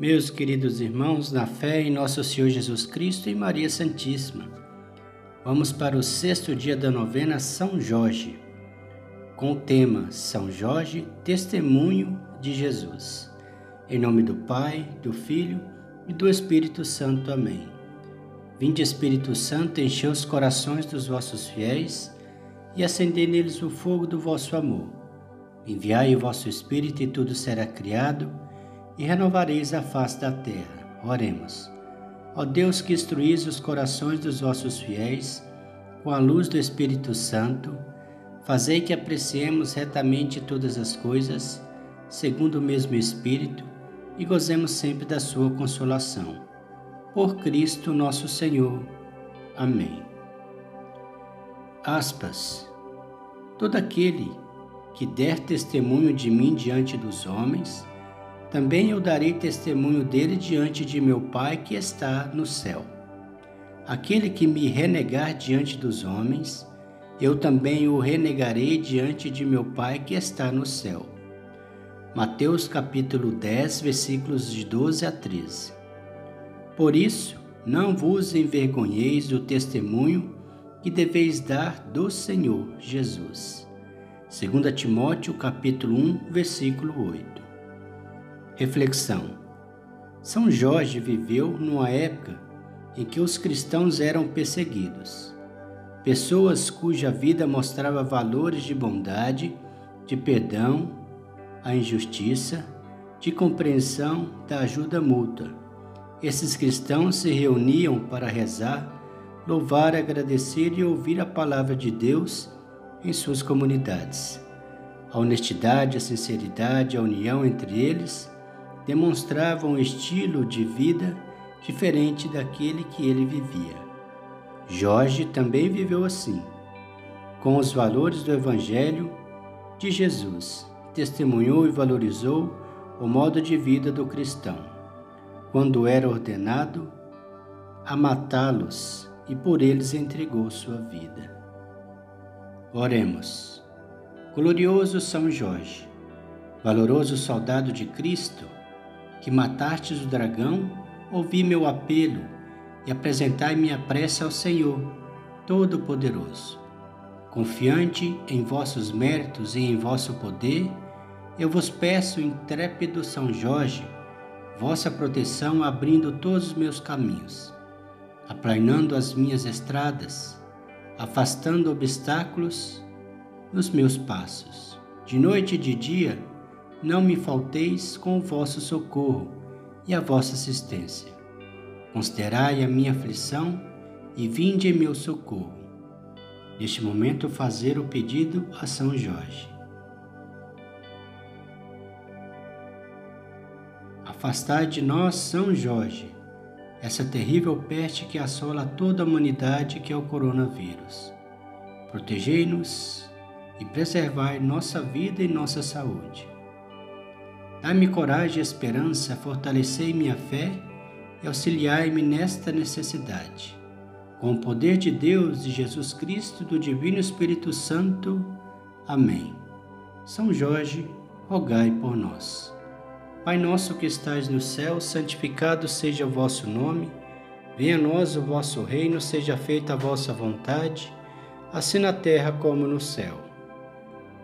Meus queridos irmãos, na fé em nosso Senhor Jesus Cristo e Maria Santíssima, vamos para o sexto dia da novena São Jorge, com o tema São Jorge, Testemunho de Jesus. Em nome do Pai, do Filho e do Espírito Santo. Amém. Vinde, Espírito Santo, enchei os corações dos vossos fiéis e acendei neles o fogo do vosso amor. Enviai o vosso Espírito e tudo será criado e renovareis a face da terra. Oremos. Ó Deus que instruís os corações dos vossos fiéis com a luz do Espírito Santo, fazei que apreciemos retamente todas as coisas, segundo o mesmo Espírito, e gozemos sempre da sua consolação. Por Cristo nosso Senhor. Amém. Aspas. Todo aquele que der testemunho de mim diante dos homens, também eu darei testemunho dele diante de meu Pai que está no céu. Aquele que me renegar diante dos homens, eu também o renegarei diante de meu Pai que está no céu. Mateus capítulo 10, versículos de 12 a 13. Por isso, não vos envergonheis do testemunho que deveis dar do Senhor Jesus. 2 Timóteo capítulo 1, versículo 8. Reflexão. São Jorge viveu numa época em que os cristãos eram perseguidos. Pessoas cuja vida mostrava valores de bondade, de perdão, a injustiça, de compreensão, da ajuda mútua. Esses cristãos se reuniam para rezar, louvar, agradecer e ouvir a palavra de Deus em suas comunidades. A honestidade, a sinceridade, a união entre eles demonstravam um estilo de vida diferente daquele que ele vivia. Jorge também viveu assim, com os valores do Evangelho de Jesus, testemunhou e valorizou o modo de vida do cristão, quando era ordenado a matá-los e por eles entregou sua vida. Oremos. Glorioso São Jorge, valoroso soldado de Cristo, que matastes o dragão, ouvi meu apelo e apresentai minha prece ao Senhor, Todo-Poderoso. Confiante em vossos méritos e em vosso poder, eu vos peço, intrépido São Jorge, vossa proteção abrindo todos os meus caminhos, aplanando as minhas estradas, afastando obstáculos nos meus passos. De noite e de dia, não me falteis com o vosso socorro e a vossa assistência. Considerai a minha aflição e vinde em meu socorro. Neste momento, fazer o pedido a São Jorge. Afastai de nós, São Jorge, essa terrível peste que assola toda a humanidade, que é o coronavírus. Protegei-nos e preservai nossa vida e nossa saúde. Dai-me coragem e esperança, fortalecei minha fé e auxiliai-me nesta necessidade. Com o poder de Deus, de Jesus Cristo, do Divino Espírito Santo. Amém. São Jorge, rogai por nós. Pai nosso que estais no céu, santificado seja o vosso nome. Venha a nós o vosso reino, seja feita a vossa vontade, assim na terra como no céu.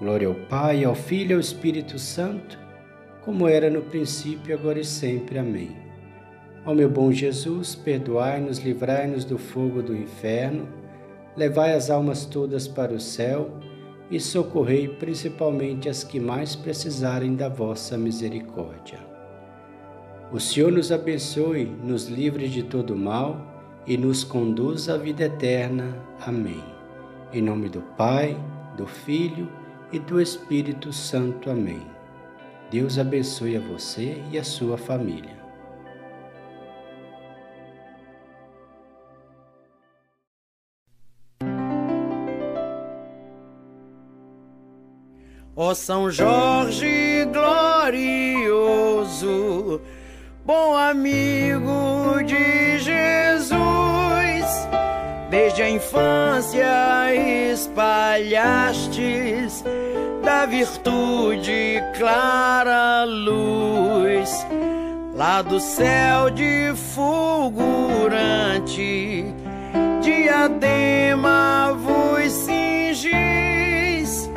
Glória ao Pai, ao Filho e ao Espírito Santo, como era no princípio, agora e sempre. Amém. Ó meu bom Jesus, perdoai-nos, livrai-nos do fogo do inferno, levai as almas todas para o céu e socorrei principalmente as que mais precisarem da vossa misericórdia. O Senhor nos abençoe, nos livre de todo mal e nos conduz à vida eterna. Amém. Em nome do Pai, do Filho e do Espírito Santo. Amém. Deus abençoe a você e a sua família. Ó São Jorge glorioso, bom amigo de Jesus, infância espalhastes da virtude clara luz, lá do céu de fulgurante, diadema vos cingis,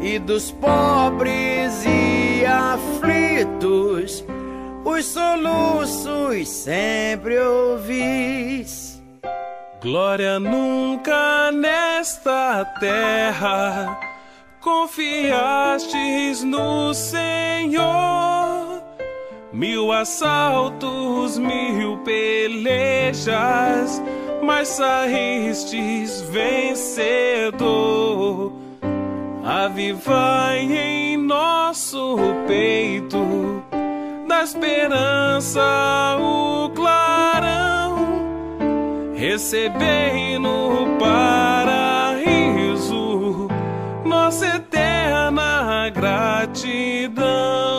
e dos pobres e aflitos, os soluços sempre ouvis. Glória nunca nesta terra confiastes no Senhor. Mil assaltos, mil pelejas, mas saístes vencedor. Avivai em nosso peito da esperança o. Recebei no paraíso nossa eterna gratidão.